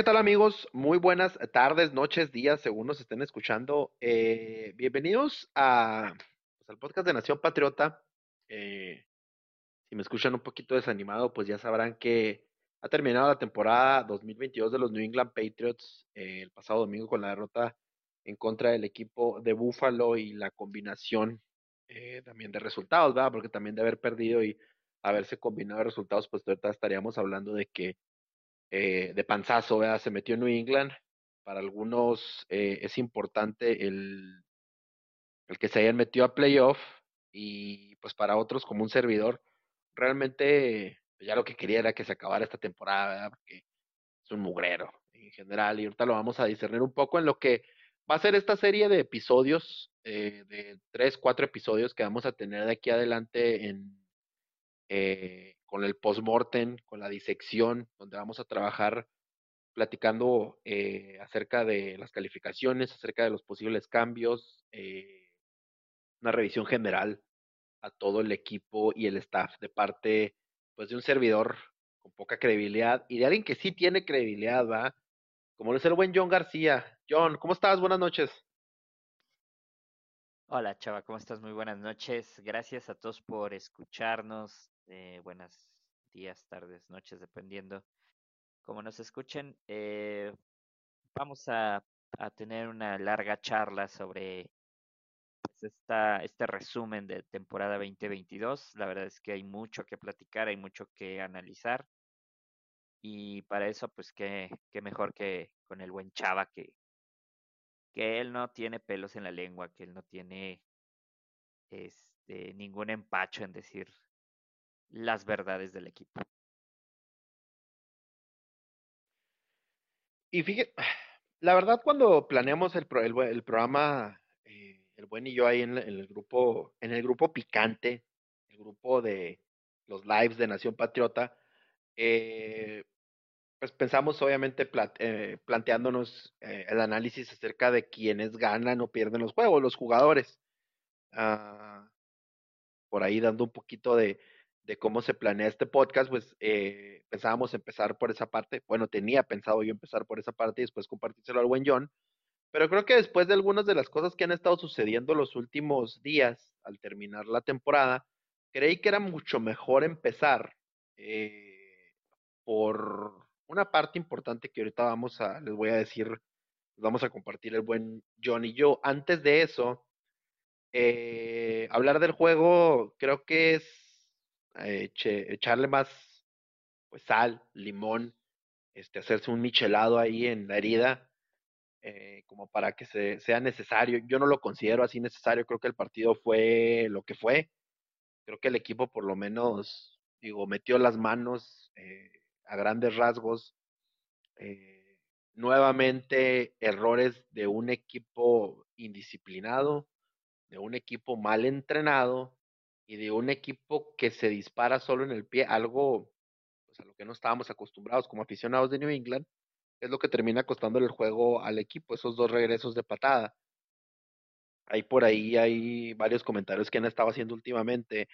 ¿Qué tal amigos? Muy buenas tardes, noches, días, según nos estén escuchando. Eh, bienvenidos pues, al podcast de Nación Patriota. Eh, si me escuchan un poquito desanimado, pues ya sabrán que ha terminado la temporada 2022 de los New England Patriots eh, el pasado domingo con la derrota en contra del equipo de Buffalo y la combinación también de resultados, ¿verdad? Porque también de haber perdido y haberse combinado resultados, pues ahorita estaríamos hablando de que eh, de panzazo, ¿verdad? Se metió en New England. Para algunos eh, es importante el, el que se hayan metido a playoff y pues para otros como un servidor, realmente pues, ya lo que quería era que se acabara esta temporada, ¿verdad? Porque es un mugrero en general y ahorita lo vamos a discernir un poco en lo que va a ser esta serie de episodios, eh, de tres, cuatro episodios que vamos a tener de aquí adelante en, con el post-mortem, con la disección, donde vamos a trabajar platicando eh, acerca de las calificaciones, acerca de los posibles cambios, eh, una revisión general a todo el equipo y el staff de parte pues de un servidor con poca credibilidad y de alguien que sí tiene credibilidad, ¿va? Como lo es el buen John García. John, ¿cómo estás? Buenas noches. Hola Chava, ¿cómo estás? Muy buenas noches. Gracias a todos por escucharnos. Eh, buenas días, tardes, noches, dependiendo cómo nos escuchen. Eh, vamos a, a, tener una larga charla sobre pues, esta, este resumen de temporada 2022. La verdad es que hay mucho que platicar, hay mucho que analizar. Y para eso, pues qué, qué mejor que con el buen Chava, que, que él no tiene pelos en la lengua, que él no tiene este, ningún empacho en decir las verdades del equipo. Y fíjate, la verdad cuando planeamos el, el, programa, eh, el buen y yo ahí en, el grupo, en el grupo picante, el grupo de los lives de Nación Patriota, eh, pues pensamos obviamente eh, planteándonos eh, el análisis acerca de quiénes ganan o pierden los juegos, los jugadores. Uh, por ahí dando un poquito de, de cómo se planea este podcast, pues eh, pensábamos empezar por esa parte. Bueno, tenía pensado yo empezar por esa parte y después compartírselo al buen John. Pero creo que después de algunas de las cosas que han estado sucediendo los últimos días, al terminar la temporada, creí que era mucho mejor empezar eh, por una parte importante que ahorita vamos a, les voy a decir, vamos a compartir el buen John y yo. Antes de eso, eh, hablar del juego creo que es eche, echarle más pues sal, limón, este, hacerse un michelado ahí en la herida, eh, como para que se, sea necesario. Yo no lo considero así necesario, creo que el partido fue lo que fue. Creo que el equipo por lo menos, digo, metió las manos eh, a grandes rasgos. Eh, nuevamente, errores de un equipo indisciplinado, de un equipo mal entrenado, y de un equipo que se dispara solo en el pie, algo pues, a lo que no estábamos acostumbrados como aficionados de New England, es lo que termina costando el juego al equipo, esos dos regresos de patada. Hay por ahí hay varios comentarios que han estado haciendo últimamente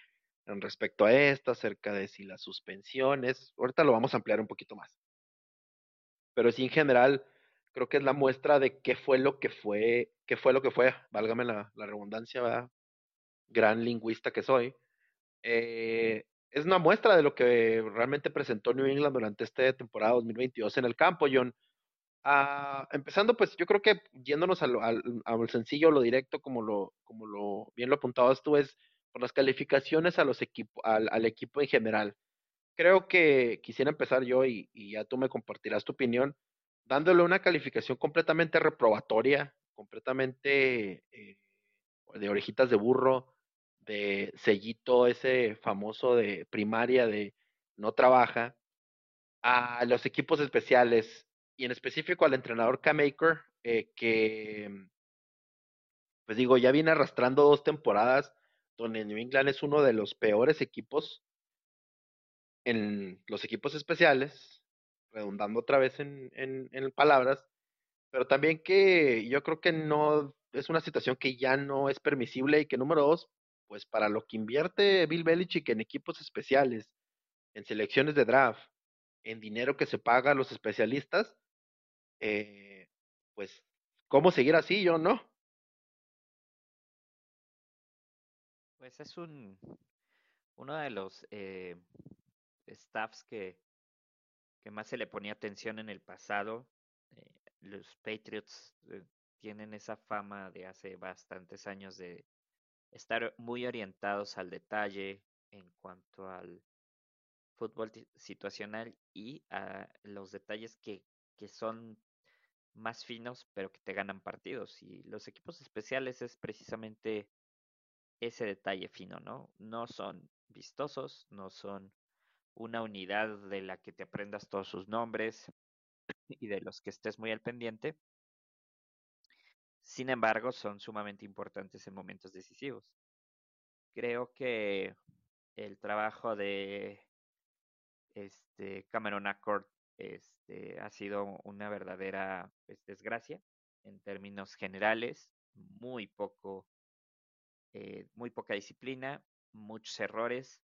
en respecto a esto, acerca de si las suspensiones, ahorita lo vamos a ampliar un poquito más. Pero sí en general creo que es la muestra de qué fue lo que fue, qué fue lo que fue, válgame la, la redundancia, ¿verdad? Gran lingüista que soy, eh, es una muestra de lo que realmente presentó New England durante esta temporada 2022 en el campo, John. Ah, empezando, pues yo creo que yéndonos al, al, al, sencillo, lo directo, como lo, como lo bien lo apuntabas tú, es por las calificaciones a los equipos, al, al, equipo en general. Creo que quisiera empezar yo y, y, ya tú me compartirás tu opinión, dándole una calificación completamente reprobatoria, completamente eh, de orejitas de burro, de sellito ese famoso de primaria de no trabaja, a los equipos especiales y en específico al entrenador K-Maker, eh, que, pues digo, ya viene arrastrando dos temporadas donde New England es uno de los peores equipos en los equipos especiales, redundando otra vez en, en palabras, pero también que yo creo que no es una situación que ya no es permisible y que número dos, pues para lo que invierte Bill Belichick en equipos especiales, en selecciones de draft, en dinero que se paga a los especialistas, eh, pues, ¿cómo seguir así? Yo no. Pues es un uno de los eh, staffs que, que más se le ponía atención en el pasado. Eh, los Patriots tienen esa fama de hace bastantes años de estar muy orientados al detalle en cuanto al fútbol situacional y a los detalles que, que son más finos, pero que te ganan partidos. Y los equipos especiales es precisamente ese detalle fino, ¿no? No son vistosos, no son una unidad de la que te aprendas todos sus nombres y de los que estés muy al pendiente. Sin embargo, son sumamente importantes en momentos decisivos. Creo que el trabajo de este Cameron Accord este, ha sido una verdadera pues, desgracia en términos generales, muy poco, eh, muy poca disciplina, muchos errores.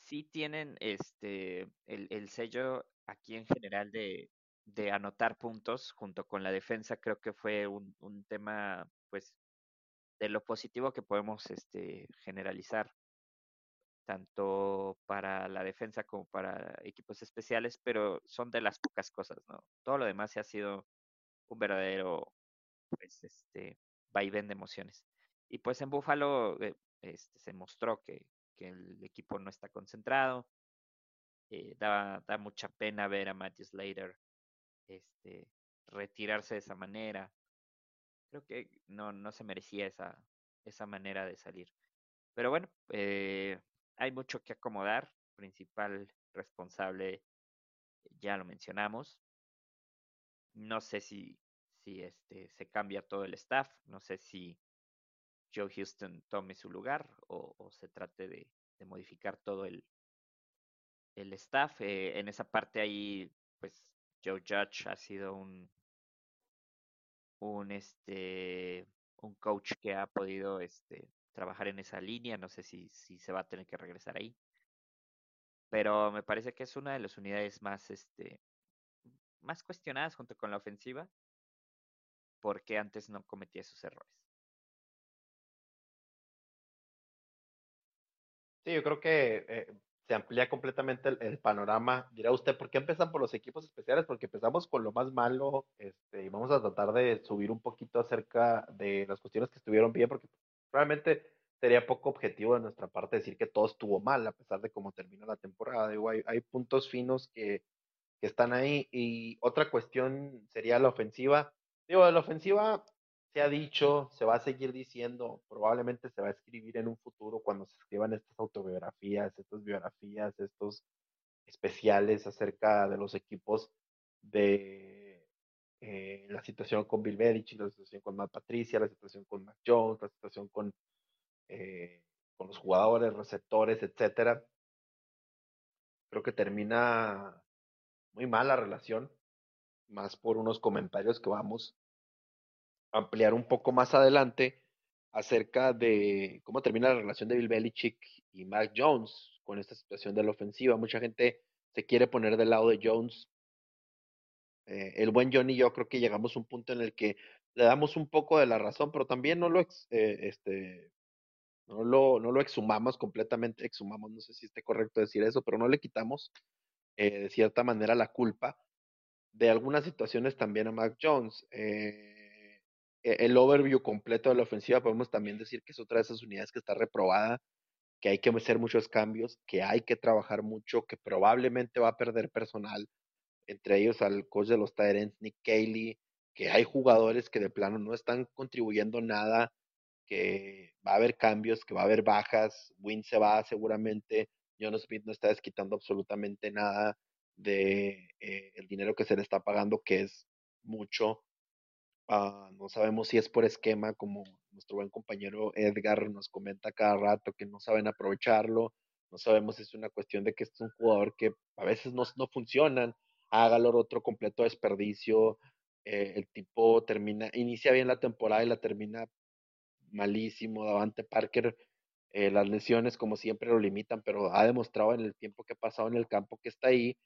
Sí tienen este el, el sello aquí en general de, de, anotar puntos junto con la defensa, creo que fue un, un tema pues de lo positivo que podemos este, generalizar tanto para la defensa como para equipos especiales, pero son de las pocas cosas, ¿no? Todo lo demás se ha sido un verdadero, pues, este, vaivén de emociones. Y pues en Buffalo eh, este, se mostró que, que, el equipo no está concentrado. Eh, da, da, mucha pena ver a Matthew Slater este, retirarse de esa manera. Creo que no, no se merecía esa, esa manera de salir. Pero bueno, eh, hay mucho que acomodar. Principal responsable, ya lo mencionamos. No sé si, si este, se cambia todo el staff, no sé si Joe Houston tome su lugar o, se trate de, modificar todo el, el staff. Eh, en esa parte ahí, pues Joe Judge ha sido un, un este un coach que ha podido este trabajar en esa línea. No sé si, si se va a tener que regresar ahí. Pero me parece que es una de las unidades más, este, más cuestionadas junto con la ofensiva, porque antes no cometía esos errores. Sí, yo creo que eh, se amplía completamente el, panorama. Dirá usted, ¿por qué empiezan por los equipos especiales? Porque empezamos con lo más malo este, y vamos a tratar de subir un poquito acerca de las cuestiones que estuvieron bien, porque Realmente sería poco objetivo de nuestra parte decir que todo estuvo mal, a pesar de cómo terminó la temporada. Digo, hay, puntos finos que, están ahí. Y otra cuestión sería la ofensiva. Digo, la ofensiva se ha dicho, se va a seguir diciendo, probablemente se va a escribir en un futuro cuando se escriban estas autobiografías, estas biografías, estos especiales acerca de los equipos de eh, la situación con Bill la situación con Matt Patricia, la situación con Mac Jones, la situación con, eh, con los jugadores, receptores, etcétera. Creo que termina muy mal la relación, más por unos comentarios que vamos ampliar un poco más adelante acerca de cómo termina la relación de Bill Belichick y Mac Jones con esta situación de la ofensiva. Mucha gente se quiere poner del lado de Jones eh, el buen Johnny, yo creo que llegamos a un punto en el que le damos un poco de la razón, pero también no lo, eh, este, no lo, no lo exhumamos completamente, exhumamos, no sé si esté correcto decir eso, pero no le quitamos eh, de cierta manera la culpa de algunas situaciones también a Mac Jones. E, el overview completo de la ofensiva podemos también decir que es otra de esas unidades que está reprobada, que hay que hacer muchos cambios, que hay que trabajar mucho, que probablemente va a perder personal, entre ellos al coach de los Tyrants, Nick Cayley, que hay jugadores que de plano no están contribuyendo nada que va a haber cambios, que va a haber bajas, Win se va seguramente, John Smith no está desquitando absolutamente nada de eh, el dinero que se le está pagando, que es mucho. Ah, no sabemos si es por esquema, como nuestro buen compañero Edgar nos comenta cada rato, que no saben aprovecharlo. No sabemos si es una cuestión de que es un jugador que a veces no, no funcionan. Hágalo otro completo desperdicio. Eh, el tipo termina, inicia bien la temporada y la termina malísimo. Davante Parker, eh, las lesiones como siempre lo limitan, pero ha demostrado en el tiempo que ha pasado en el campo que está ahí.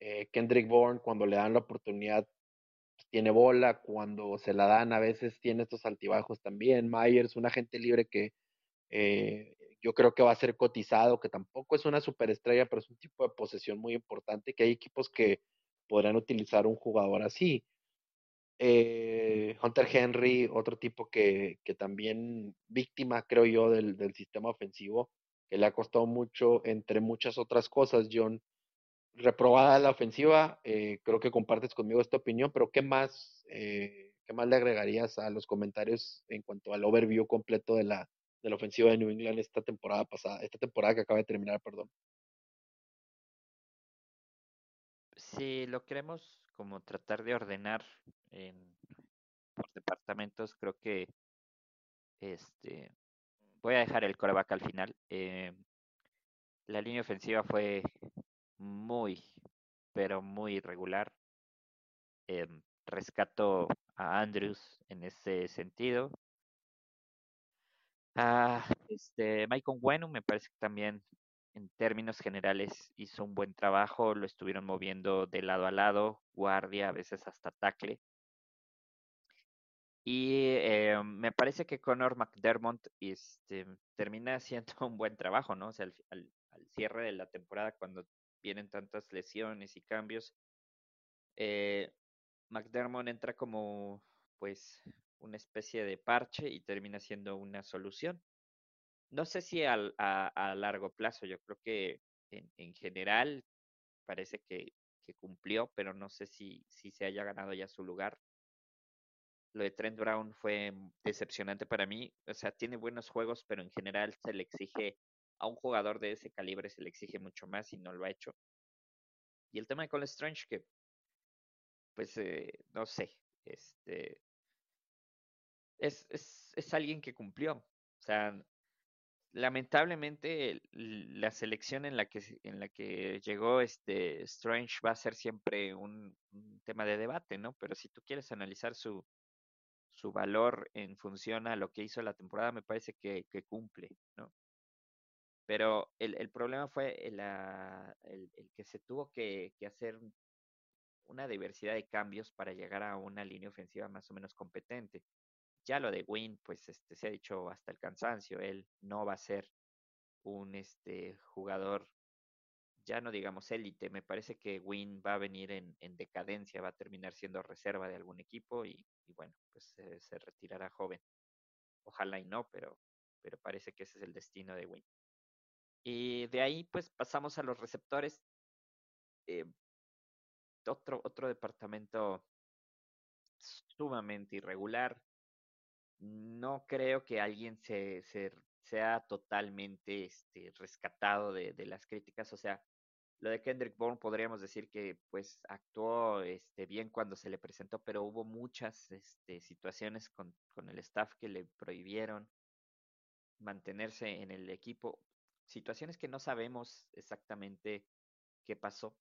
Eh, Kendrick Bourne, cuando le dan la oportunidad, tiene bola. Cuando se la dan, a veces tiene estos altibajos también. Myers, un agente libre que eh, yo creo que va a ser cotizado, que tampoco es una superestrella, pero es un tipo de posesión muy importante, que hay equipos que podrán utilizar un jugador así. Eh, Hunter Henry, otro tipo que, que, también víctima, creo yo, del, del, sistema ofensivo, que le ha costado mucho, entre muchas otras cosas, John. Reprobada la ofensiva, eh, creo que compartes conmigo esta opinión, pero ¿qué más, eh, ¿qué más le agregarías a los comentarios en cuanto al overview completo de la, de la ofensiva de New England esta temporada pasada, esta temporada que acaba de terminar, perdón? Si lo queremos como tratar de ordenar en, por departamentos, creo que este voy a dejar el coreback al final. Eh, la línea ofensiva fue muy, pero muy irregular. Eh, rescato a Andrews en ese sentido. Ah, este, Michael Bueno me parece que también en términos generales hizo un buen trabajo, lo estuvieron moviendo de lado a lado, guardia, a veces hasta tackle. Y eh, me parece que Connor McDermott este, termina haciendo un buen trabajo, ¿no? O sea, al, cierre de la temporada, cuando vienen tantas lesiones y cambios, eh, McDermott entra como, pues, una especie de parche y termina siendo una solución no sé si a, largo plazo, yo creo que en, en general parece que, que, cumplió, pero no sé si, si se haya ganado ya su lugar. Lo de Trent Brown fue decepcionante para mí. O sea, tiene buenos juegos, pero en general se le exige a un jugador de ese calibre, se le exige mucho más y no lo ha hecho. Y el tema de Cole Strange, que, pues, eh, no sé, este, es, es, es alguien que cumplió. O sea, lamentablemente la selección en la que en la que llegó este Strange va a ser siempre un, tema de debate, ¿no? Pero si tú quieres analizar su su valor en función a lo que hizo la temporada, me parece que, que cumple, ¿no? Pero el, el problema fue el, el, el, que se tuvo que, que hacer una diversidad de cambios para llegar a una línea ofensiva más o menos competente. Ya lo de Win, pues este, se ha dicho hasta el cansancio, él no va a ser un este, jugador, ya no digamos élite, me parece que Win va a venir en, en, decadencia, va a terminar siendo reserva de algún equipo y, y bueno, pues eh, se retirará joven. Ojalá y no, pero, pero parece que ese es el destino de Win. Y de ahí pues pasamos a los receptores. Eh, otro, otro departamento sumamente irregular no creo que alguien se, se sea totalmente este, rescatado de, de, las críticas. O sea, lo de Kendrick Bourne podríamos decir que pues actuó este, bien cuando se le presentó, pero hubo muchas este, situaciones con, con el staff que le prohibieron mantenerse en el equipo. Situaciones que no sabemos exactamente qué pasó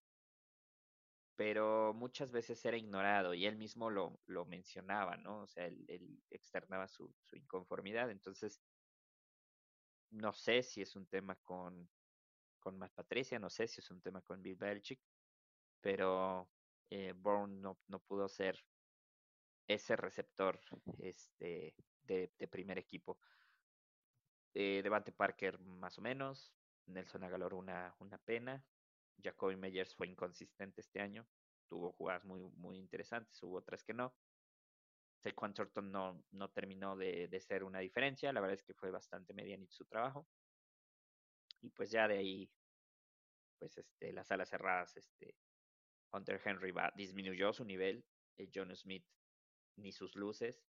pero muchas veces era ignorado y él mismo lo, lo mencionaba, ¿no? O sea, él, externaba su, su, inconformidad. Entonces, no sé si es un tema con, con Matt Patricia, no sé si es un tema con Bill Belichick, pero eh, Bourne no, no pudo ser ese receptor este, de, de primer equipo. Eh, Devante Parker más o menos, Nelson Agalor una, una pena, Jacoby Meyers fue inconsistente este año. Tuvo jugadas muy, muy interesantes, hubo otras que no. Saquon Thornton no, no terminó de, de, ser una diferencia. La verdad es que fue bastante medianito su trabajo. Y pues ya de ahí, pues este, las alas cerradas, este, Hunter Henry va, disminuyó su nivel. Eh, John Smith ni sus luces.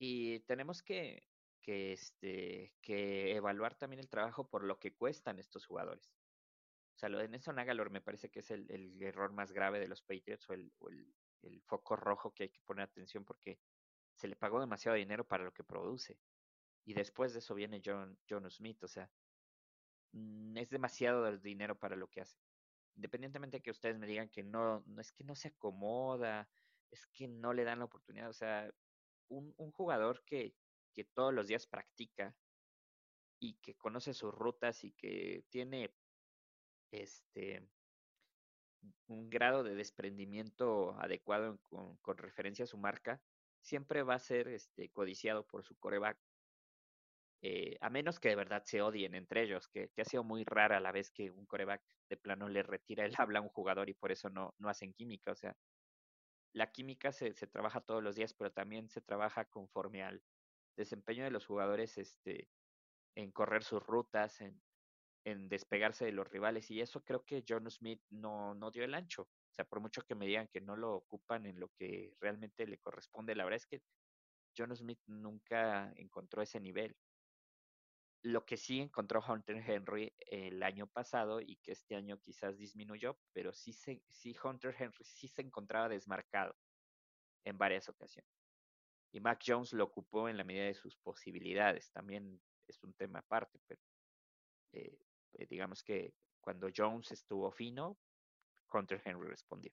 Y tenemos que, que, este, que evaluar también el trabajo por lo que cuestan estos jugadores. O sea, lo de Nelson Agalor me parece que es el, error más grave de los Patriots o, el, el, foco rojo que hay que poner atención porque se le pagó demasiado dinero para lo que produce. Y después de eso viene John, John Smith, o sea, mm, es demasiado dinero para lo que hace. Independientemente de que ustedes me digan que no, no es que no se acomoda, es que no le dan la oportunidad, o sea, un, un jugador que, que todos los días practica y que conoce sus rutas y que tiene este un grado de desprendimiento adecuado con, referencia a su marca, siempre va a ser este, codiciado por su coreback. Eh, a menos que de verdad se odien entre ellos, que, que, ha sido muy rara la vez que un coreback de plano le retira el habla a un jugador y por eso no, no hacen química. O sea, la química se, se trabaja todos los días, pero también se trabaja conforme al desempeño de los jugadores este, en correr sus rutas, en, en despegarse de los rivales. Y eso creo que John Smith no, no dio el ancho. O sea, por mucho que me digan que no lo ocupan en lo que realmente le corresponde, la verdad es que John Smith nunca encontró ese nivel. Lo que sí encontró Hunter Henry el año pasado y que este año quizás disminuyó, pero sí, se, sí Hunter Henry sí se encontraba desmarcado en varias ocasiones. Y Mac Jones lo ocupó en la medida de sus posibilidades. También es un tema aparte, pero eh, eh, digamos que cuando Jones estuvo fino, Hunter Henry respondió.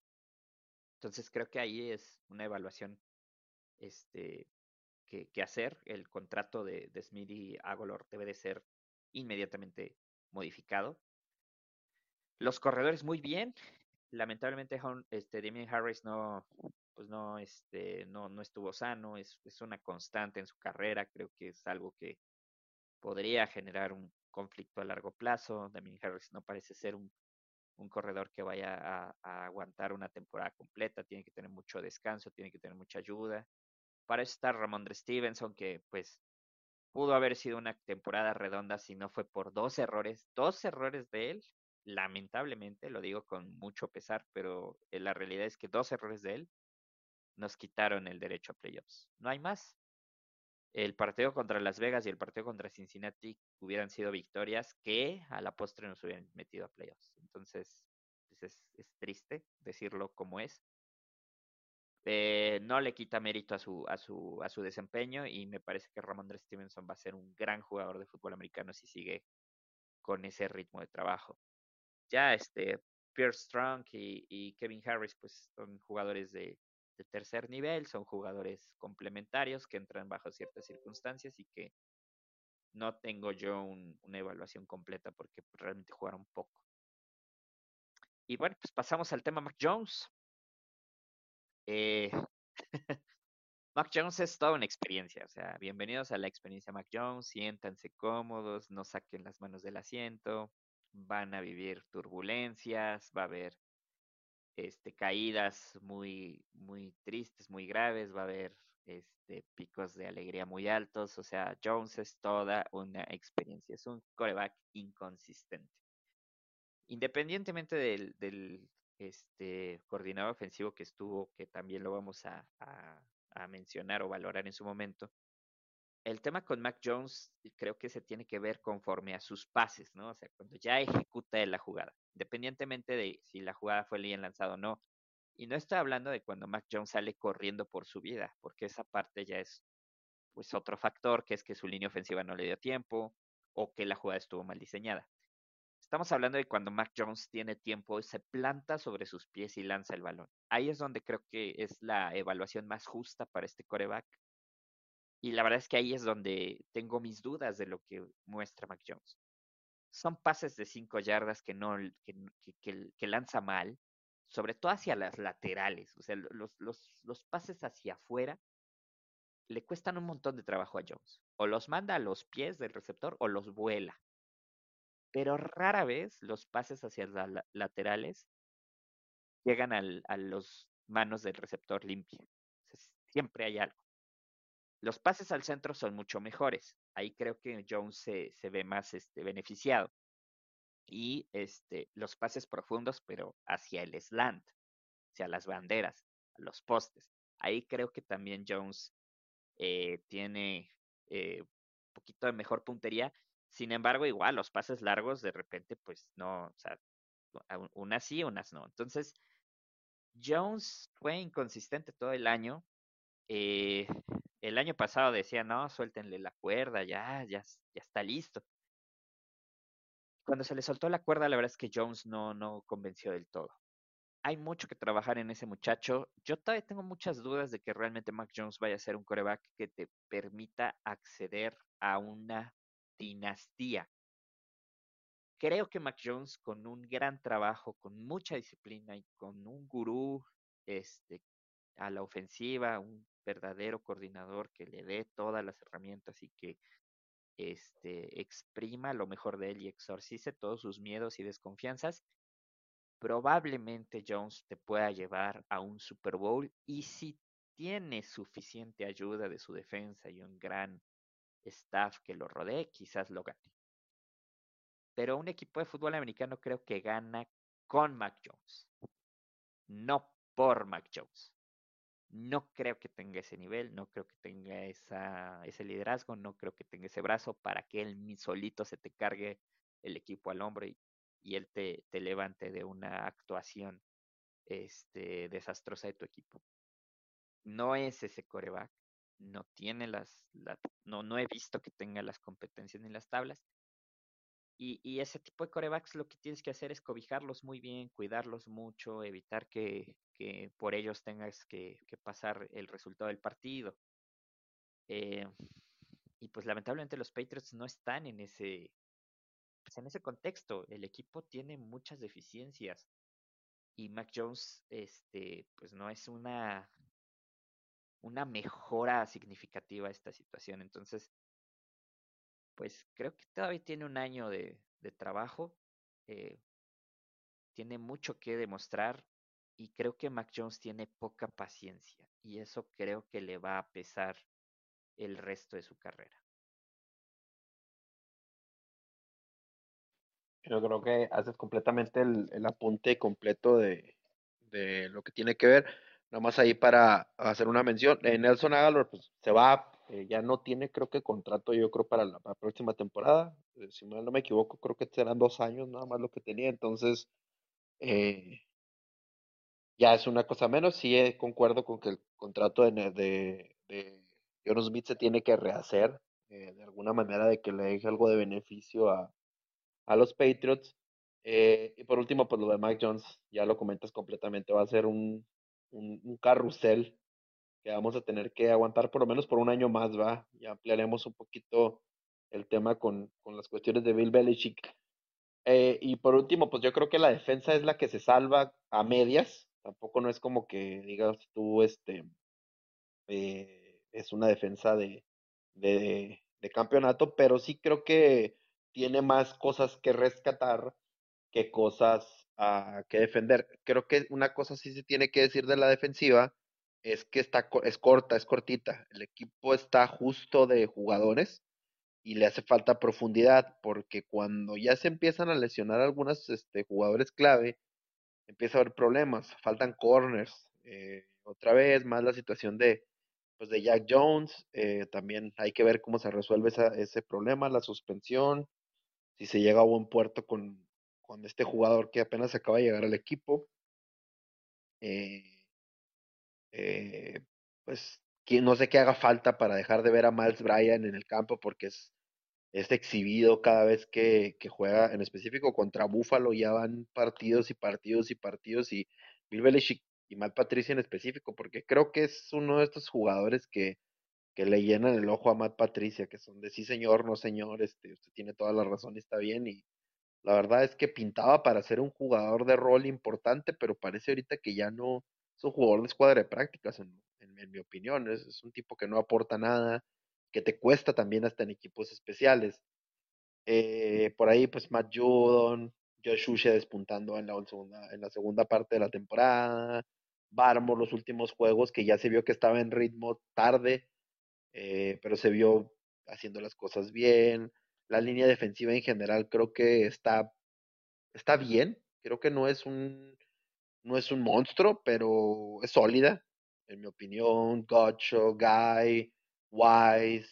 Entonces creo que ahí es una evaluación este, que, hacer. El contrato de, de Smith y Agolor debe de ser inmediatamente modificado. Los corredores muy bien. Lamentablemente este, Damien Harris no, pues no, este, no, no estuvo sano. Es, es una constante en su carrera. Creo que es algo que podría generar un, conflicto a largo plazo. Damien Harris no parece ser un, un corredor que vaya a, aguantar una temporada completa, tiene que tener mucho descanso, tiene que tener mucha ayuda. Para eso está Ramondre Stevenson, que pues pudo haber sido una temporada redonda si no fue por dos errores, dos errores de él, lamentablemente, lo digo con mucho pesar, pero eh, la realidad es que dos errores de él nos quitaron el derecho a playoffs. No hay más el partido contra Las Vegas y el partido contra Cincinnati hubieran sido victorias que a la postre nos hubieran metido a playoffs. Entonces, pues es, triste decirlo como es. Eh, no le quita mérito a su, a, su, a su desempeño y me parece que Ramondre Stevenson va a ser un gran jugador de fútbol americano si sigue con ese ritmo de trabajo. Ya este Pierce Strong y, y Kevin Harris pues son jugadores de, de tercer nivel, son jugadores complementarios que entran bajo ciertas circunstancias y que no tengo yo una evaluación completa porque realmente jugaron poco. Y bueno, pues pasamos al tema Mac Jones. Eh, Mac Jones es toda una experiencia, o sea, bienvenidos a la experiencia Mac Jones, siéntanse cómodos, no saquen las manos del asiento, van a vivir turbulencias, va a haber este, caídas muy, muy tristes, muy graves, va a haber este, picos de alegría muy altos, o sea, Jones es toda una experiencia, es un coreback inconsistente. Independientemente del, este, coordinador ofensivo que estuvo, que también lo vamos a mencionar o valorar en su momento, el tema con Mac Jones creo que se tiene que ver conforme a sus pases, ¿no? O sea, cuando ya ejecuta la jugada, independientemente de si la jugada fue bien lanzada o no. Y no estoy hablando de cuando Mac Jones sale corriendo por su vida, porque esa parte ya es pues otro factor, que es que su línea ofensiva no le dio tiempo o que la jugada estuvo mal diseñada. Estamos hablando de cuando Mac Jones tiene tiempo, se planta sobre sus pies y lanza el balón. Ahí es donde creo que es la evaluación más justa para este coreback y la verdad es que ahí es donde tengo mis dudas de lo que muestra Mac Jones. Son pases de cinco yardas que no que, que, lanza mal, sobre todo hacia las laterales. O sea, los, los, los pases hacia afuera le cuestan un montón de trabajo a Jones. O los manda a los pies del receptor o los vuela. Pero rara vez los pases hacia las laterales llegan al, a las manos del receptor limpio. siempre hay algo. Los pases al centro son mucho mejores. Ahí creo que Jones se, ve más este, beneficiado. Y este, los pases profundos, pero hacia el slant, hacia las banderas, los postes. Ahí creo que también Jones eh, tiene eh, poquito de mejor puntería. Sin embargo, igual los pases largos de repente, pues no, o sea, unas sí, unas no. Entonces, Jones fue inconsistente todo el año. Eh, el año pasado decía, no, suéltenle la cuerda, ya, ya, ya está listo. Cuando se le soltó la cuerda, la verdad es que Jones no, no convenció del todo. Hay mucho que trabajar en ese muchacho. Yo todavía tengo muchas dudas de que realmente Mac Jones vaya a ser un coreback que te permita acceder a una dinastía. Creo que Mac Jones, con un gran trabajo, con mucha disciplina y con un gurú este, a la ofensiva, un verdadero coordinador que le dé todas las herramientas y que este, exprima lo mejor de él y exorcice todos sus miedos y desconfianzas, probablemente Jones te pueda llevar a un Super Bowl y si tiene suficiente ayuda de su defensa y un gran staff que lo rodee, quizás lo gane. Pero un equipo de fútbol americano creo que gana con Mac Jones, no por Mac Jones. No creo que tenga ese nivel, no creo que tenga esa, ese liderazgo, no creo que tenga ese brazo para que él solito se te cargue el equipo al hombro y, él te, te, levante de una actuación este, desastrosa de tu equipo. No es ese coreback, no tiene las, no, no he visto que tenga las competencias ni las tablas. Y, ese tipo de corebacks lo que tienes que hacer es cobijarlos muy bien, cuidarlos mucho, evitar que, por ellos tengas que, que, pasar el resultado del partido. Eh, y pues lamentablemente los Patriots no están en ese, pues en ese contexto. El equipo tiene muchas deficiencias. Y Mac Jones, este, pues no es una una mejora significativa a esta situación. Entonces, pues creo que todavía tiene un año de, trabajo, eh, tiene mucho que demostrar y creo que Mac Jones tiene poca paciencia y eso creo que le va a pesar el resto de su carrera. Yo creo que haces completamente el, apunte completo de, de, lo que tiene que ver. Nada más ahí para hacer una mención. Eh, Nelson Aguilar pues, se va, eh, ya no tiene creo que contrato, yo creo, para la, próxima temporada. Eh, si no me equivoco, creo que serán dos años nada más lo que tenía. Entonces, ya es una cosa menos. Sí concuerdo con que el contrato de, de, de Jonas Smith se tiene que rehacer de alguna manera de que le deje algo de beneficio a, a los Patriots. y por último, pues lo de Mike Jones, ya lo comentas completamente, va a ser un, un, carrusel que vamos a tener que aguantar por lo menos por un año más, va. Ya ampliaremos un poquito el tema con, con las cuestiones de Bill Belichick. Eh, y por último, pues yo creo que la defensa es la que se salva a medias. Tampoco no es como que digas tú, este, eh, es una defensa de, de, campeonato, pero sí creo que tiene más cosas que rescatar que cosas que defender. Creo que una cosa sí se tiene que decir de la defensiva es que está es corta, es cortita. El equipo está justo de jugadores y le hace falta profundidad porque cuando ya se empiezan a lesionar algunos este, jugadores clave, empieza a haber problemas, faltan corners. Eh, otra vez más la situación de pues de Jack Jones, eh, también hay que ver cómo se resuelve ese problema, la suspensión, si se llega a buen puerto con, con este jugador que apenas acaba de llegar al equipo. Eh, eh, pues no sé qué haga falta para dejar de ver a Miles Bryan en el campo porque es, es exhibido cada vez que, juega, en específico contra Buffalo, ya van partidos y partidos y partidos y Bill Belichick y Matt Patricia en específico, porque creo que es uno de estos jugadores que, que le llenan el ojo a Matt Patricia, que son de sí señor, no señor, este, usted tiene toda la razón y está bien, y, la verdad es que pintaba para ser un jugador de rol importante, pero parece ahorita que ya no es un jugador de escuadra de prácticas, en, mi opinión. Es, un tipo que no aporta nada, que te cuesta también hasta en equipos especiales. Eh, por ahí, pues Matt Judon, Josh Uche despuntando en la, segunda, en la segunda parte de la temporada. Barmore, los últimos juegos, que ya se vio que estaba en ritmo tarde, eh, pero se vio haciendo las cosas bien la línea defensiva en general creo que está, está bien. Creo que no es un no es un monstruo, pero es sólida, en mi opinión. Gotcho, Guy, Wise,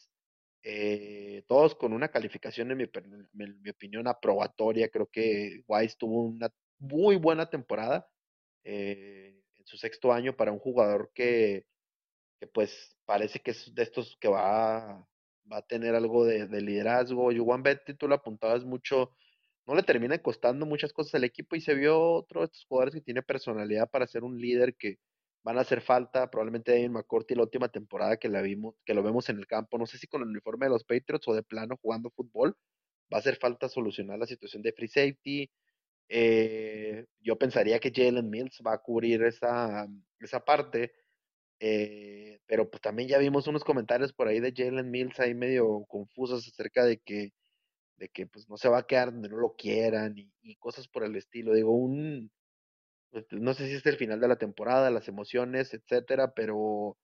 eh, todos con una calificación, en mi, opinión, aprobatoria. Creo que Wise tuvo una muy buena temporada eh, en su sexto año para un jugador que, pues parece que es de estos que va, va a tener algo de, liderazgo. Juan Betty, tú lo apuntabas mucho, no le termina costando muchas cosas al equipo y se vio otro de estos jugadores que tiene personalidad para ser un líder que van a hacer falta. Probablemente David McCourty la última temporada que la vimos, que lo vemos en el campo, no sé si con el uniforme de los Patriots o de plano jugando fútbol, va a hacer falta solucionar la situación de free safety. Eh, yo pensaría que Jalen Mills va a cubrir esa, esa parte. Eh, pero pues también ya vimos unos comentarios por ahí de Jalen Mills ahí medio confusos acerca de que, de que pues no se va a quedar donde no lo quieran y, cosas por el estilo. Digo, un, pues, no sé si es el final de la temporada, las emociones, etcétera, pero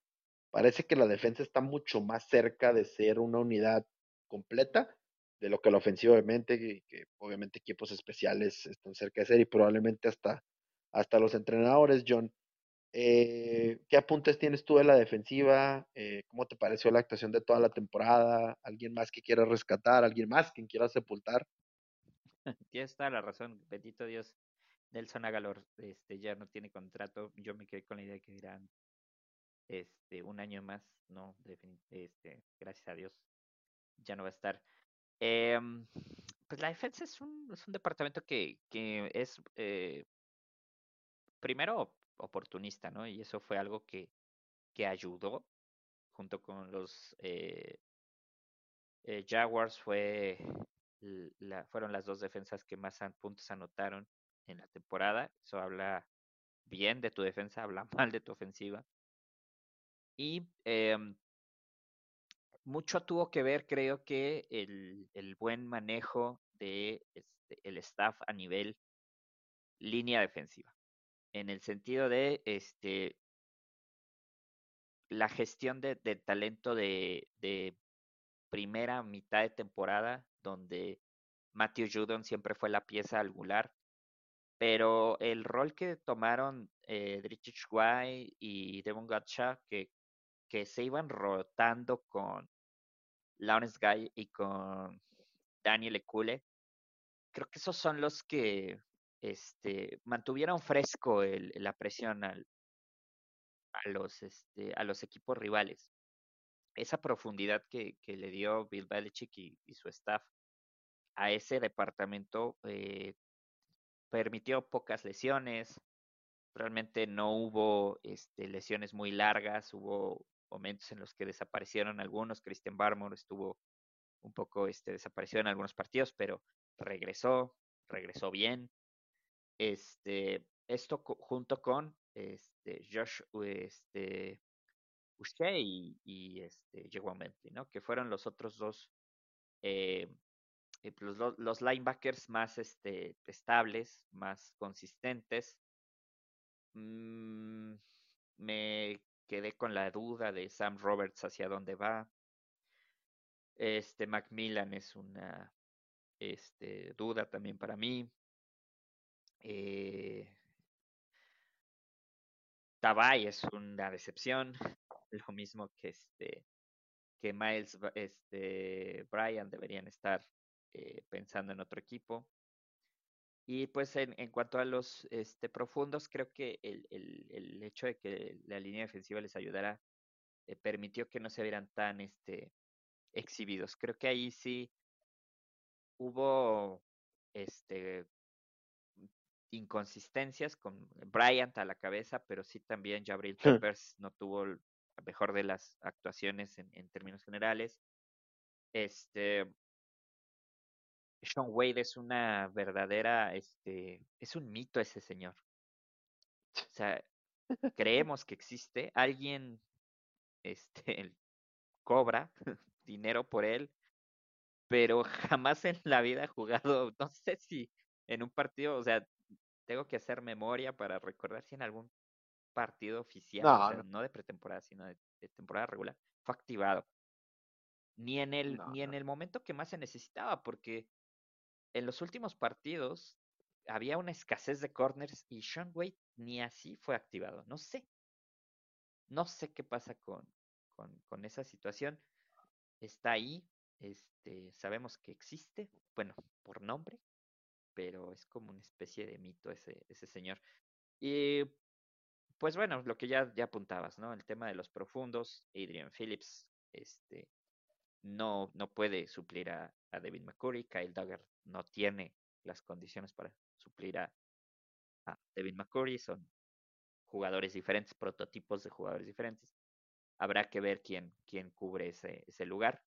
parece que la defensa está mucho más cerca de ser una unidad completa de lo que la ofensiva obviamente, que, obviamente equipos especiales están cerca de ser y probablemente hasta, hasta los entrenadores, John. Eh, ¿Qué apuntes tienes tú de la defensiva? Eh, ¿Cómo te pareció la actuación de toda la temporada? ¿Alguien más que quiera rescatar? ¿Alguien más que quiera sepultar? Tienes toda la razón, bendito Dios. Nelson Agalor este, ya no tiene contrato. Yo me quedé con la idea de que dirán este, un año más. No, este, gracias a Dios, ya no va a estar. Em, pues la defensa es un, es un departamento que, que es eh, primero oportunista, ¿no? Y eso fue algo que, que ayudó junto con los eh, eh, Jaguars fue fueron las dos defensas que más puntos anotaron en la temporada. Eso habla bien de tu defensa, habla mal de tu ofensiva. Y em, mucho tuvo que ver, creo que, el, el buen manejo de este, el staff a nivel línea defensiva. En el sentido de este la gestión de, talento de, primera mitad de temporada, donde Matthew Judon siempre fue la pieza angular pero el rol que tomaron eh, Drichich y Devon Gatsha, que, que se iban rotando con Lawrence Guy y con Daniel Ekule, creo que esos son los que este, mantuvieron fresco la presión al, a, los, este, a los equipos rivales. Esa profundidad que, le dio Bill Belichick y, su staff a ese departamento eh, permitió pocas lesiones, realmente no hubo este, lesiones muy largas, hubo momentos en los que desaparecieron algunos, Christian Barmore estuvo un poco este, desapareció en algunos partidos, pero regresó, regresó bien. Este, esto junto con este, Josh este, y, y este, ¿no? que fueron los otros dos eh, eh, pues, los, los, linebackers más este, estables, más consistentes. Mm, me quedé con la duda de Sam Roberts hacia dónde va. Este Macmillan es una este, duda también para mí. Eh, Tabay es una decepción, lo mismo que este que Miles este Bryan deberían estar eh, pensando en otro equipo. Y pues en, cuanto a los este, profundos, creo que el, el, el, hecho de que la línea defensiva les ayudara eh, permitió que no se vieran tan este, exhibidos. Creo que ahí sí hubo este, inconsistencias con Bryant a la cabeza, pero sí también Jabril Peppers no tuvo la mejor de las actuaciones en, en términos generales. Este, sean Wade es una verdadera, este, es un mito ese señor. O sea, creemos que existe, alguien, este, cobra dinero por él, pero jamás en la vida ha jugado, no sé si en un partido, o sea, tengo que hacer memoria para recordar si en algún partido oficial, no, o sea, no. de pretemporada, sino de, temporada regular, fue activado. Ni en el, ni en el momento que más se necesitaba, porque en los últimos partidos había una escasez de corners y Sean Wade ni así fue activado. No sé. No sé qué pasa con, con, con esa situación. Está ahí, Este, sabemos que existe, bueno, por nombre, pero es como una especie de mito ese, ese señor. Y pues bueno, lo que ya, ya apuntabas, ¿no? El tema de los profundos, Adrian Phillips, este, no, no puede suplir a, a David McCurry, Kyle Duggar no tiene las condiciones para suplir a, David McCurry, son jugadores diferentes, prototipos de jugadores diferentes. Habrá que ver quién, quién cubre ese, ese lugar.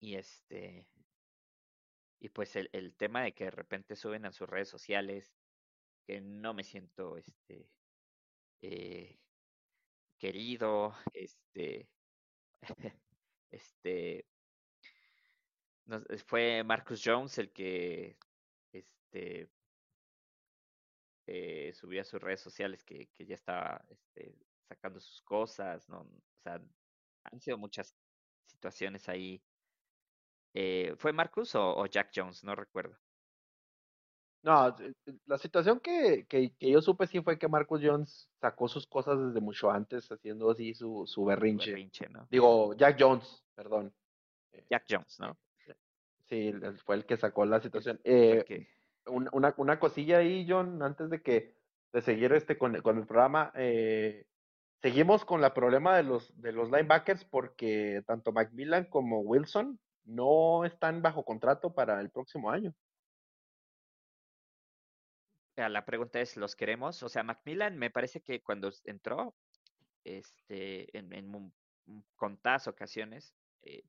Y este. Y pues el, el tema de que de repente suben a sus redes sociales, que no me siento este eh, querido, este, este, fue Marcus Jones el que, este, eh, subió a sus redes sociales que, que ya estaba este, sacando sus cosas, ¿no? O sea, han sido muchas situaciones ahí. Eh, ¿Fue Marcus o, o, Jack Jones? No recuerdo. No, la situación que, que, que, yo supe sí fue que Marcus Jones sacó sus cosas desde mucho antes, haciendo así su, su berrinche. berrinche ¿no? Digo, Jack Jones, perdón. Jack Jones, ¿no? Sí, fue el que sacó la situación. Eh, una, una cosilla ahí, John, antes de que de seguir este con, con el programa, eh, seguimos con el problema de los, de los linebackers porque tanto Macmillan como Wilson no están bajo contrato para el próximo año. La pregunta es, ¿los queremos? O sea, Macmillan me parece que cuando entró, este, en, en contadas ocasiones, eh,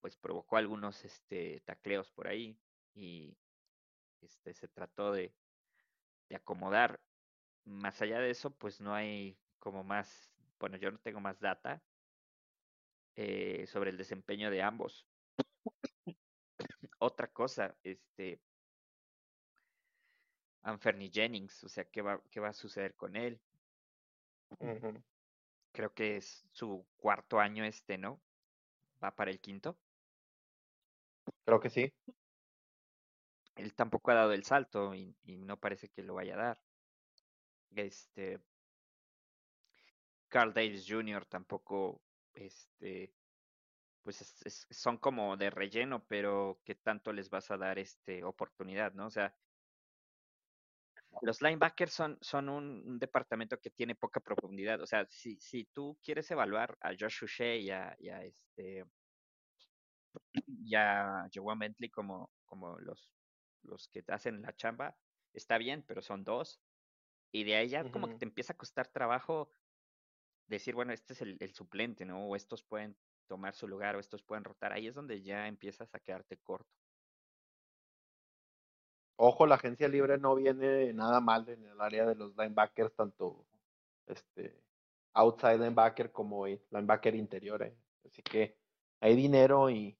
pues provocó algunos este, tacleos por ahí y este, se trató de, de acomodar. Más allá de eso, pues no hay como más, bueno, yo no tengo más data eh, sobre el desempeño de ambos. Otra cosa, este, Anferny Jennings, o sea, ¿qué va, qué va a suceder con él? Uh -huh. Creo que es su cuarto año este, ¿no? ¿Va para el quinto? Creo que sí. Él tampoco ha dado el salto y, y no parece que lo vaya a dar. Este. Carl Davis Jr. tampoco, este, pues es, es, son como de relleno, pero ¿qué tanto les vas a dar este oportunidad, no? O sea, los linebackers son, son un, un, departamento que tiene poca profundidad. O sea, si, si tú quieres evaluar a Josh Uche y a, y a este y a Joan Bentley como, como los, los que hacen la chamba, está bien, pero son dos. Y de ahí ya uh -huh. como que te empieza a costar trabajo decir, bueno, este es el, el, suplente, ¿no? O estos pueden tomar su lugar o estos pueden rotar. Ahí es donde ya empiezas a quedarte corto. Ojo, la agencia libre no viene nada mal en el área de los linebackers, tanto este outside linebacker como linebacker interior. ¿eh? Así que hay dinero y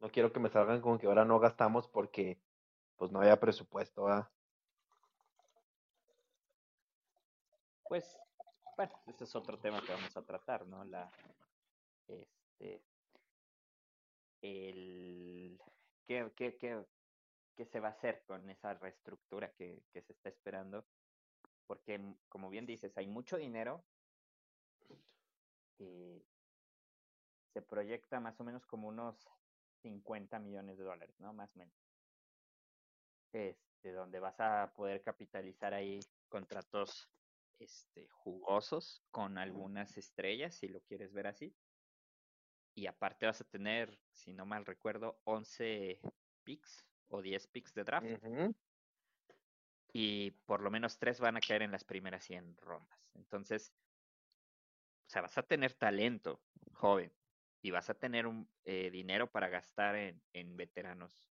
no quiero que me salgan con que ahora no gastamos porque pues no había presupuesto. ¿verdad? Pues, bueno, ese es otro tema que vamos a tratar, ¿no? La, este, el, ¿qué, qué, qué, qué se va a hacer con esa reestructura que, que se está esperando? Porque, como bien dices, hay mucho dinero. Se proyecta más o menos como unos 50 millones de dólares, ¿no? Más o menos. Este, donde vas a poder capitalizar ahí contratos este, jugosos con algunas estrellas, si lo quieres ver así. Y aparte vas a tener, si no mal recuerdo, 11 picks o 10 picks de draft. Uh -huh. Y por lo menos 3 van a caer en las primeras 100 rondas. Entonces, o sea, vas a tener talento joven y vas a tener un eh, dinero para gastar en, en, veteranos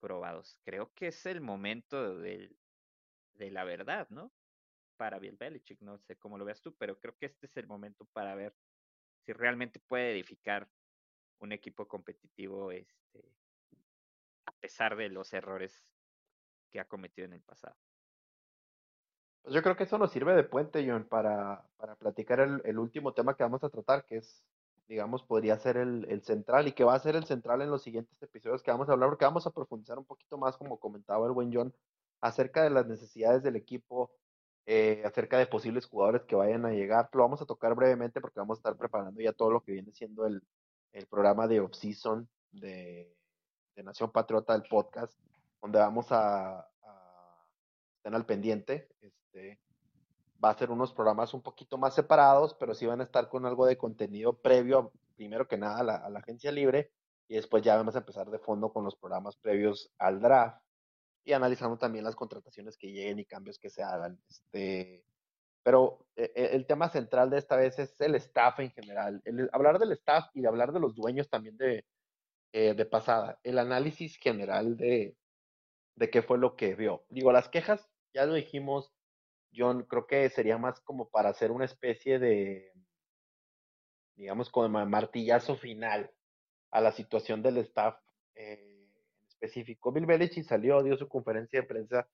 probados. Creo que es el momento de, de la verdad, ¿no? Para Bill Belichick, no sé cómo lo veas tú, pero creo que este es el momento para ver si realmente puede edificar un equipo competitivo este, a pesar de los errores que ha cometido en el pasado. Pues yo creo que eso nos sirve de puente, John, para, para platicar el, el, último tema que vamos a tratar, que es, digamos, podría ser el, el, central y que va a ser el central en los siguientes episodios que vamos a hablar, porque vamos a profundizar un poquito más, como comentaba el buen John, acerca de las necesidades del equipo, eh, acerca de posibles jugadores que vayan a llegar. Lo vamos a tocar brevemente porque vamos a estar preparando ya todo lo que viene siendo el, el programa de off-season de, Nación Patriota, del podcast, donde vamos a, estén al pendiente. Este, va a ser unos programas un poquito más separados, pero sí van a estar con algo de contenido previo, primero que nada, a la, a la agencia libre, y después ya vamos a empezar de fondo con los programas previos al draft y analizando también las contrataciones que lleguen y cambios que se hagan. Este, pero eh, eh, el tema central de esta vez es el staff en general. hablar del staff y de hablar de los dueños también de, eh, de pasada. El análisis general de, de qué fue lo que vio. Digo, las quejas, ya lo dijimos, John, creo que sería más como para hacer una especie de, digamos, como martillazo final a la situación del staff en específico. Bill Belichick salió, dio su conferencia de prensa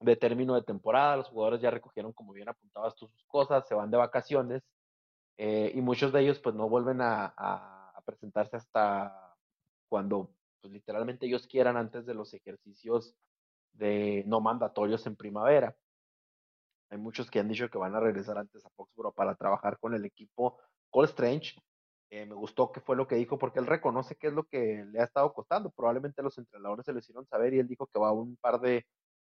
de término de temporada, los jugadores ya recogieron, como bien apuntabas tú, sus cosas, se van de vacaciones eh, y muchos de ellos pues no vuelven a, presentarse hasta cuando pues, literalmente ellos quieran antes de los ejercicios de no mandatorios en primavera. Hay muchos que han dicho que van a regresar antes a Foxborough para trabajar con el equipo Cole Strange. Eh, me gustó que fue lo que dijo porque él reconoce que es lo que le ha estado costando. Probablemente los entrenadores se lo hicieron saber y él dijo que va un par de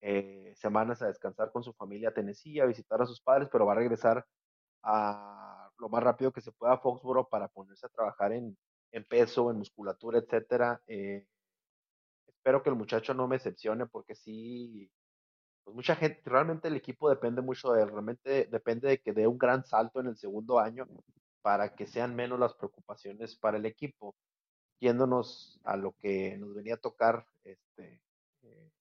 eh, semanas a descansar con su familia a Tennessee, a visitar a sus padres, pero va a regresar a lo más rápido que se pueda a Foxboro para ponerse a trabajar en, peso, en musculatura, etcétera. Eh, espero que el muchacho no me decepcione porque sí, pues mucha gente, realmente el equipo depende mucho de él, realmente depende de que dé un gran salto en el segundo año para que sean menos las preocupaciones para el equipo. Yéndonos a lo que nos venía a tocar este, eh,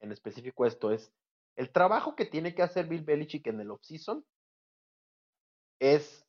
en específico esto es el trabajo que tiene que hacer Bill Belichick en el offseason es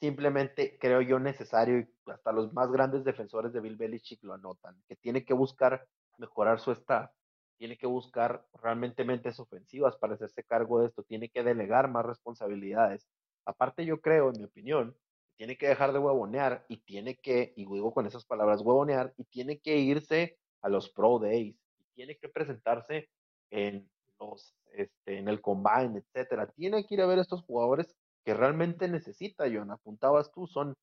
simplemente, creo yo, necesario y hasta los más grandes defensores de Bill Belichick lo anotan, que tiene que buscar mejorar su staff, tiene que buscar realmente mentes ofensivas para hacerse cargo de esto, tiene que delegar más responsabilidades. Aparte, yo creo, en mi opinión, tiene que dejar de huevonear y tiene que, y digo con esas palabras, huevonear y tiene que irse a los pro days, tiene que presentarse en los este, en el combine, etcétera. Tiene que ir a ver estos jugadores que realmente necesita, John. Apuntabas tú, son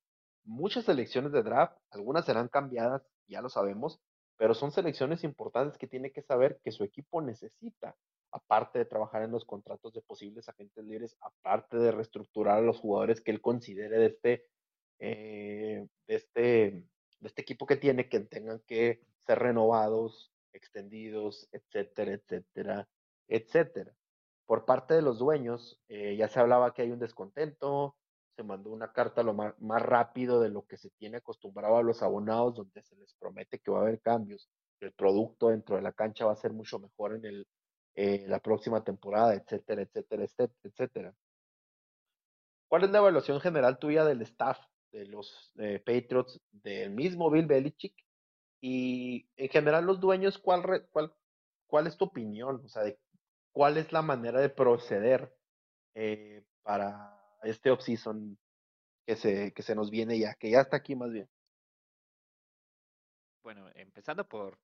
muchas selecciones de draft, algunas serán cambiadas, ya lo sabemos, pero son selecciones importantes que tiene que saber que su equipo necesita, aparte de trabajar en los contratos de posibles agentes libres, aparte de reestructurar a los jugadores que él considere de este, eh, de este, de este equipo que tiene, que tengan que ser renovados, extendidos, etcétera, etcétera, etcétera. Por parte de los dueños, eh, ya se hablaba que hay un descontento, se mandó una carta lo más, rápido de lo que se tiene acostumbrado a los abonados, donde se les promete que va a haber cambios, el producto dentro de la cancha va a ser mucho mejor en el, eh, la próxima temporada, etcétera, etcétera, etcétera. ¿Cuál es la evaluación general tuya del staff de los eh, Patriots, del mismo Bill Belichick y en general los dueños, ¿cuál, cuál, cuál es tu opinión? O sea, de cuál es la manera de proceder eh, para este off-season que se, que se nos viene ya, que ya está aquí más bien. Bueno, empezando por,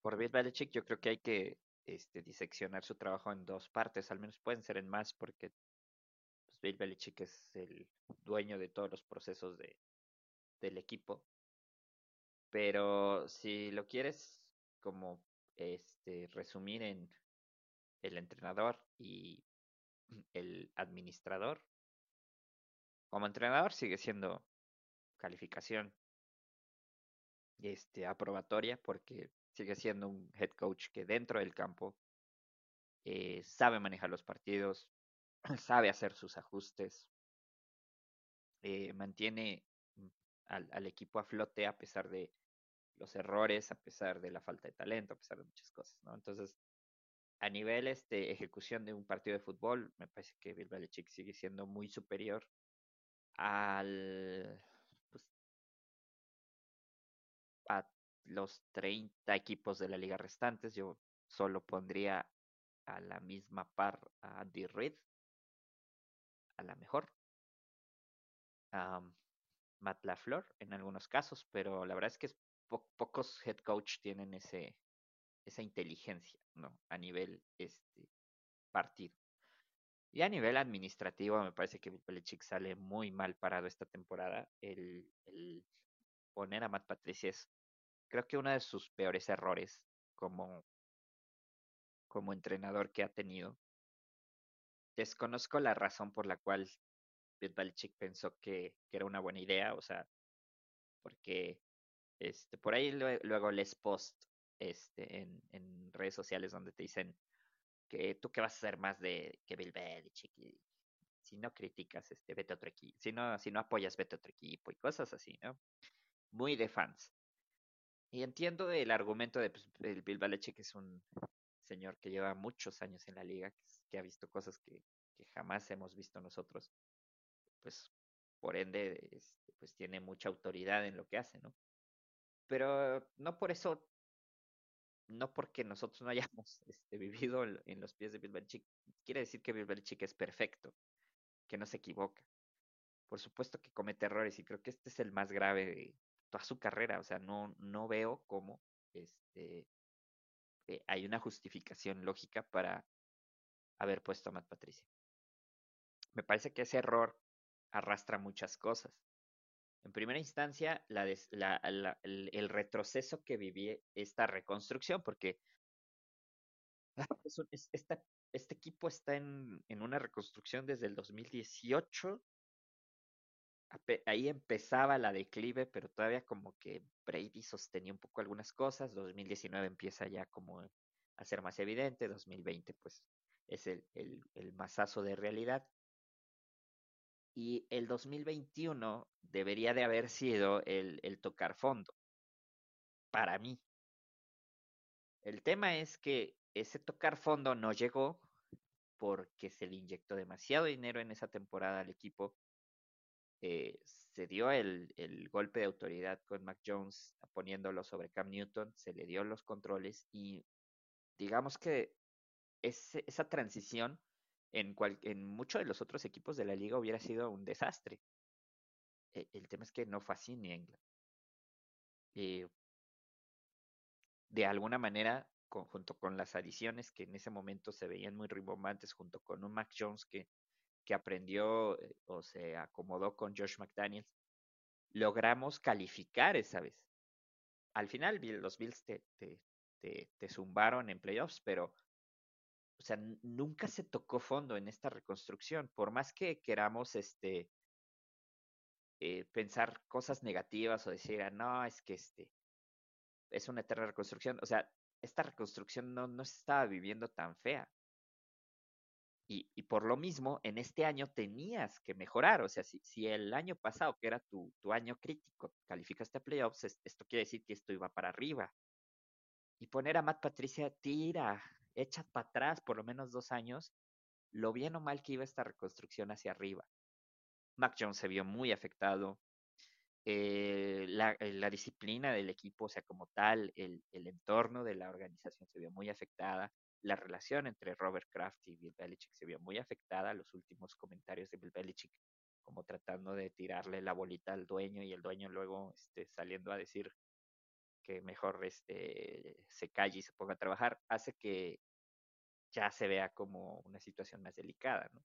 por Bill Belichick, yo creo que hay que este, diseccionar su trabajo en dos partes, al menos pueden ser en más, porque pues, Bill Belichick es el dueño de todos los procesos de, del equipo. Pero si lo quieres como este resumir en el entrenador y el administrador, como entrenador sigue siendo calificación este aprobatoria porque sigue siendo un head coach que dentro del campo eh, sabe manejar los partidos, sabe hacer sus ajustes, eh, mantiene al, al, equipo a flote a pesar de los errores, a pesar de la falta de talento, a pesar de muchas cosas. Entonces, a nivel este, ejecución de un partido de fútbol, me parece que Bill Belichick sigue siendo muy superior al los 30 equipos de la liga restantes. Yo solo pondría a la misma par a Andy Reid, a la mejor. Matt LaFleur en algunos casos, pero la verdad es que pocos head coach tienen ese, esa inteligencia, ¿no? A nivel este partido. Y a nivel administrativo, me parece que Belichick sale muy mal parado esta temporada. El, el poner a Matt Patricia es, creo que uno de sus peores errores como, como entrenador que ha tenido. Desconozco la razón por la cual Bill Belichick pensó que, que era una buena idea, o sea, porque este, por ahí luego les post este, en, redes sociales donde te dicen que tú qué vas a hacer más de que Bill Belichick y si no criticas, este, vete otro equipo, si no, si no apoyas, vete a otro equipo y cosas así, ¿no? Muy de fans. Y entiendo el argumento de pues, el Bill es un señor que lleva muchos años en la liga, que, ha visto cosas que, jamás hemos visto nosotros. Pues por ende, este, pues tiene mucha autoridad en lo que hace, ¿no? Pero no por eso, no porque nosotros no hayamos este, vivido en los pies de Bill quiere decir que Bill es perfecto, que no se equivoca. Por supuesto que comete errores y creo que este es el más grave toda su carrera. O sea, no, no veo cómo este, eh, hay una justificación lógica para haber puesto a Matt Patricia. Me parece que ese error arrastra muchas cosas. En primera instancia, el, retroceso que viví esta reconstrucción, porque este equipo está en, en, una reconstrucción desde el 2018. Ahí empezaba la declive, pero todavía como que Brady sostenía un poco algunas cosas. 2019 empieza ya como a ser más evidente. 2020 pues es el, el, el masazo de realidad y el 2021 debería de haber sido el, el tocar fondo, para mí. El tema es que ese tocar fondo no llegó porque se le inyectó demasiado dinero en esa temporada al equipo. Eh, se dio el, el, golpe de autoridad con Mac Jones poniéndolo sobre Cam Newton, se le dio los controles y digamos que esa transición en, cual, en muchos de los otros equipos de la liga hubiera sido un desastre. E, el tema es que no fue así en. Eh, de alguna manera, junto con las adiciones que en ese momento se veían muy rimbombantes, junto con un Mac Jones que, que aprendió eh, o se acomodó con Josh McDaniels, logramos calificar esa vez. Al final los Bills te, te, te, zumbaron en playoffs, pero o sea, nunca se tocó fondo en esta reconstrucción, por más que queramos este eh, pensar cosas negativas o decir, ah, no, es que este es una eterna reconstrucción, o sea, esta reconstrucción no, no se estaba viviendo tan fea. Y, por lo mismo, en este año tenías que mejorar. O sea, si, el año pasado, que era tu, tu año crítico, calificaste a playoffs, esto quiere decir que esto iba para arriba. Y poner a Matt Patricia tira, echa para atrás por lo menos dos años, lo bien o mal que iba esta reconstrucción hacia arriba. Mac Jones se vio muy afectado. Eh, la, eh, la, disciplina del equipo, o sea, como tal, el, el, entorno de la organización se vio muy afectada. La relación entre Robert Kraft y Bill Belichick se vio muy afectada. Los últimos comentarios de Bill Belichick, como tratando de tirarle la bolita al dueño y el dueño luego este, saliendo a decir que mejor este, se calle y se ponga a trabajar, hace que ya se vea como una situación más delicada, ¿no?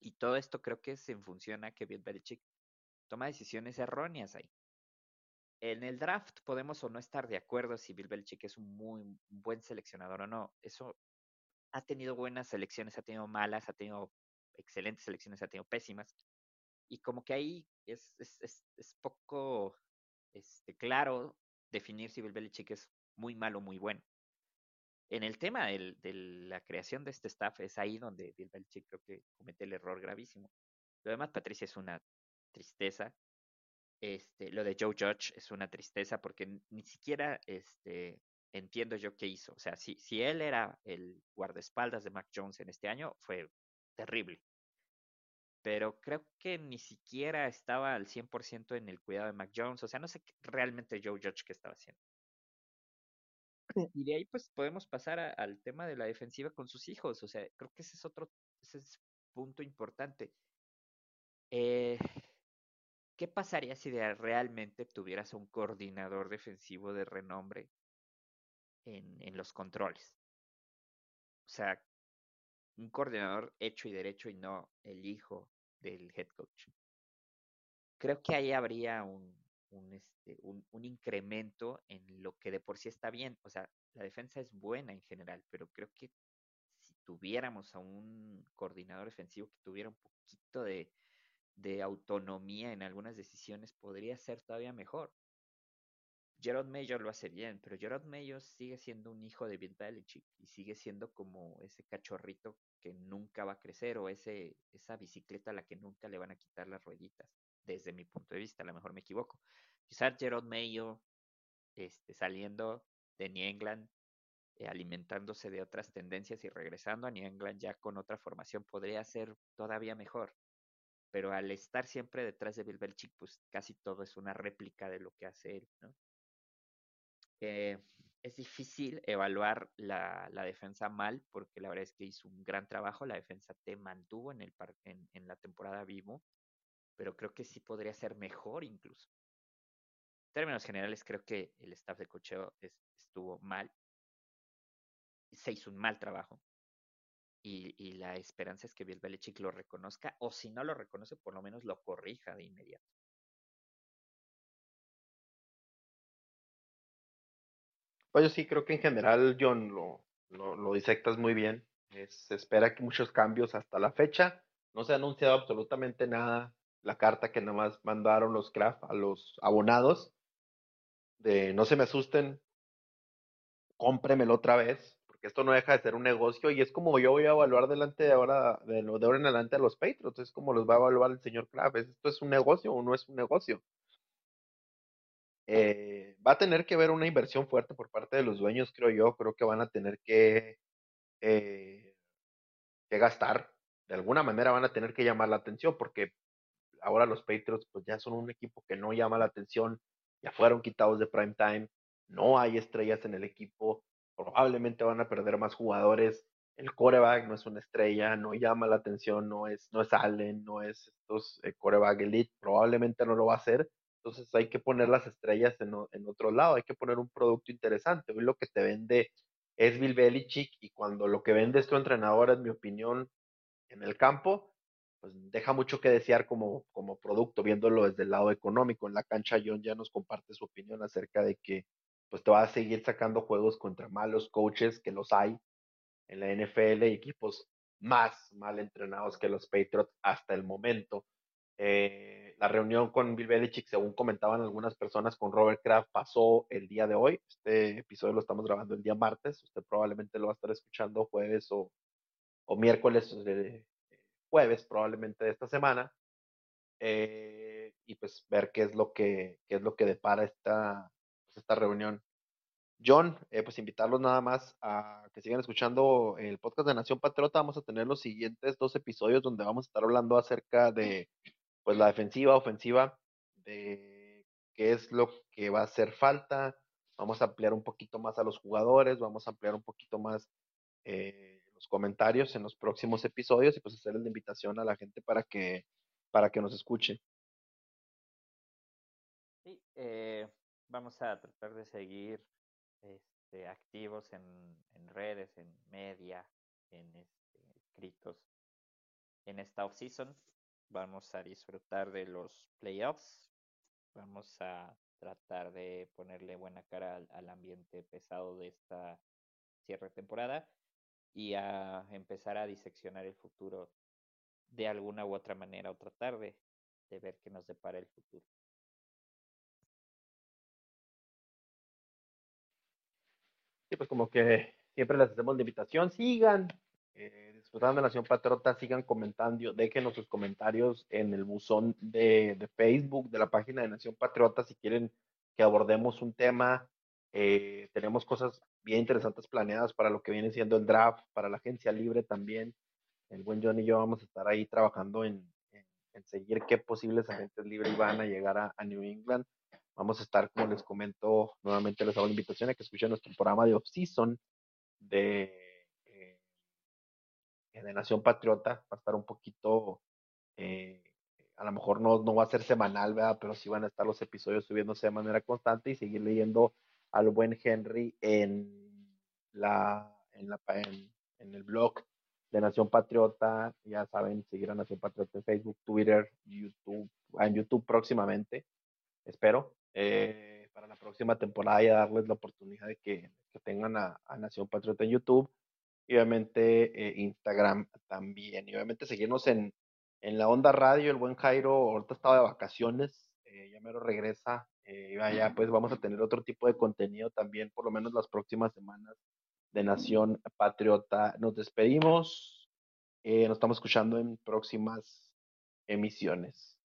Y todo esto creo que es en función a que Bill Belichick toma decisiones erróneas ahí. En el draft podemos o no estar de acuerdo si Bill Belichick es un muy buen seleccionador o no. Eso ha tenido buenas selecciones, ha tenido malas, ha tenido excelentes selecciones, ha tenido pésimas. Y como que ahí es, es, es, es poco este, claro definir si Bill Belichick es muy malo o muy bueno. En el tema de la creación de este staff es ahí donde Bill Belichick creo que comete el error gravísimo. Lo demás, Patricia, es una tristeza. Este, lo de Joe Judge es una tristeza porque ni siquiera este, entiendo yo qué hizo. O sea, si, si él era el guardaespaldas de Mac Jones en este año, fue terrible. Pero creo que ni siquiera estaba al 100% en el cuidado de Mac Jones. O sea, no sé realmente Joe Judge qué estaba haciendo. Y de ahí pues podemos pasar a, al tema de la defensiva con sus hijos. O sea, creo que ese es otro ese es punto importante. Eh, ¿Qué pasaría si realmente tuvieras un coordinador defensivo de renombre en, los controles? O sea, un coordinador hecho y derecho y no el hijo del head coach. Creo que ahí habría un, un, este, un, un, incremento en lo que de por sí está bien. O sea, la defensa es buena en general, pero creo que si tuviéramos a un coordinador defensivo que tuviera un poquito de, de autonomía en algunas decisiones, podría ser todavía mejor. Gerard Mayo lo hace bien, pero Gerard Mayo sigue siendo un hijo de Bill Belichick y sigue siendo como ese cachorrito que nunca va a crecer o ese, esa bicicleta a la que nunca le van a quitar las rueditas, desde mi punto de vista, a lo mejor me equivoco. Quizás Gerard Mayo este, saliendo de New England, eh, alimentándose de otras tendencias y regresando a New England ya con otra formación podría ser todavía mejor. Pero al estar siempre detrás de Bill Belichick, pues casi todo es una réplica de lo que hace él, ¿no? Eh, es difícil evaluar la, la, defensa mal porque la verdad es que hizo un gran trabajo. La defensa te mantuvo en, el par en, la temporada vivo, pero creo que sí podría ser mejor incluso. En términos generales, creo que el staff de cocheo es, estuvo mal. Se hizo un mal trabajo. Y, y, la esperanza es que Bill Belichick lo reconozca, o si no lo reconoce, por lo menos lo corrija de inmediato. Pues yo sí creo que en general, John, lo, lo, lo disectas muy bien. Se espera que muchos cambios hasta la fecha. No se ha anunciado absolutamente nada. La carta que nada más mandaron los Kraft a los abonados de no se me asusten, cómpremelo otra vez, porque esto no deja de ser un negocio y es como yo voy a evaluar delante de ahora, de, de ahora en adelante a los Patriots, es como los va a evaluar el señor Kraft. ¿Esto es un negocio o no es un negocio? Eh, va a tener que haber una inversión fuerte por parte de los dueños, creo yo. Creo que van a tener que, eh, que gastar. De alguna manera van a tener que llamar la atención porque ahora los Patriots pues ya son un equipo que no llama la atención. Ya fueron quitados de prime time. No hay estrellas en el equipo. Probablemente van a perder más jugadores. El coreback no es una estrella, no llama la atención, no es, no es Allen, no es estos eh, coreback elite. Probablemente no lo va a hacer entonces hay que poner las estrellas en, otro lado, hay que poner un producto interesante. Hoy lo que te vende es Bill Belichick y cuando lo que vende es tu entrenador, en mi opinión, en el campo, pues deja mucho que desear como, como producto, viéndolo desde el lado económico. En la cancha John ya nos comparte su opinión acerca de que pues te va a seguir sacando juegos contra malos coaches, que los hay en la NFL y equipos más mal entrenados que los Patriots hasta el momento. Eh, la reunión con Bill Belichick, según comentaban algunas personas, con Robert Kraft pasó el día de hoy. Este episodio lo estamos grabando el día martes. Usted probablemente lo va a estar escuchando jueves o, o miércoles, de, jueves probablemente de esta semana. Eh, y pues ver qué es lo que, qué es lo que depara esta, esta reunión. John, eh, pues invitarlos nada más a que sigan escuchando el podcast de Nación Patriota. Vamos a tener los siguientes dos episodios donde vamos a estar hablando acerca de pues la defensiva, ofensiva, de qué es lo que va a hacer falta. Vamos a ampliar un poquito más a los jugadores, vamos a ampliar un poquito más eh, los comentarios en los próximos episodios y pues hacerles la invitación a la gente para que, para que nos escuche. Sí, eh, vamos a tratar de seguir este, activos en, redes, en media, en este, escritos en esta off-season vamos a disfrutar de los playoffs, vamos a tratar de ponerle buena cara al, ambiente pesado de esta cierre temporada y a empezar a diseccionar el futuro de alguna u otra manera o tratar de, de ver qué nos depara el futuro. Sí, pues como que siempre les hacemos la invitación, sigan eh, disfrutando de Nación Patriota, sigan comentando, déjenos sus comentarios en el buzón de, de, Facebook, de la página de Nación Patriota, si quieren que abordemos un tema. Eh, tenemos cosas bien interesantes planeadas para lo que viene siendo el draft, para la agencia libre también. El buen John y yo vamos a estar ahí trabajando en, en, seguir qué posibles agentes libres van a llegar a, a, New England. Vamos a estar, como les comento, nuevamente les hago la invitación a que escuchen nuestro programa de off-season de de Nación Patriota, va a estar un poquito, eh, a lo mejor no, no va a ser semanal, ¿verdad? Pero sí van a estar los episodios subiéndose de manera constante y seguir leyendo al buen Henry en, la, en, la, en, en el blog de Nación Patriota. Ya saben, seguir a Nación Patriota en Facebook, Twitter, YouTube, en YouTube próximamente, espero. Eh, para la próxima temporada y darles la oportunidad de que, tengan a, Nación Patriota en YouTube y obviamente eh, Instagram también. Y obviamente seguirnos en, en la Onda Radio, el buen Jairo ahorita estaba de vacaciones, eh, ya mero regresa, eh, ya pues vamos a tener otro tipo de contenido también, por lo menos las próximas semanas de Nación Patriota. Nos despedimos, nos estamos escuchando en próximas emisiones.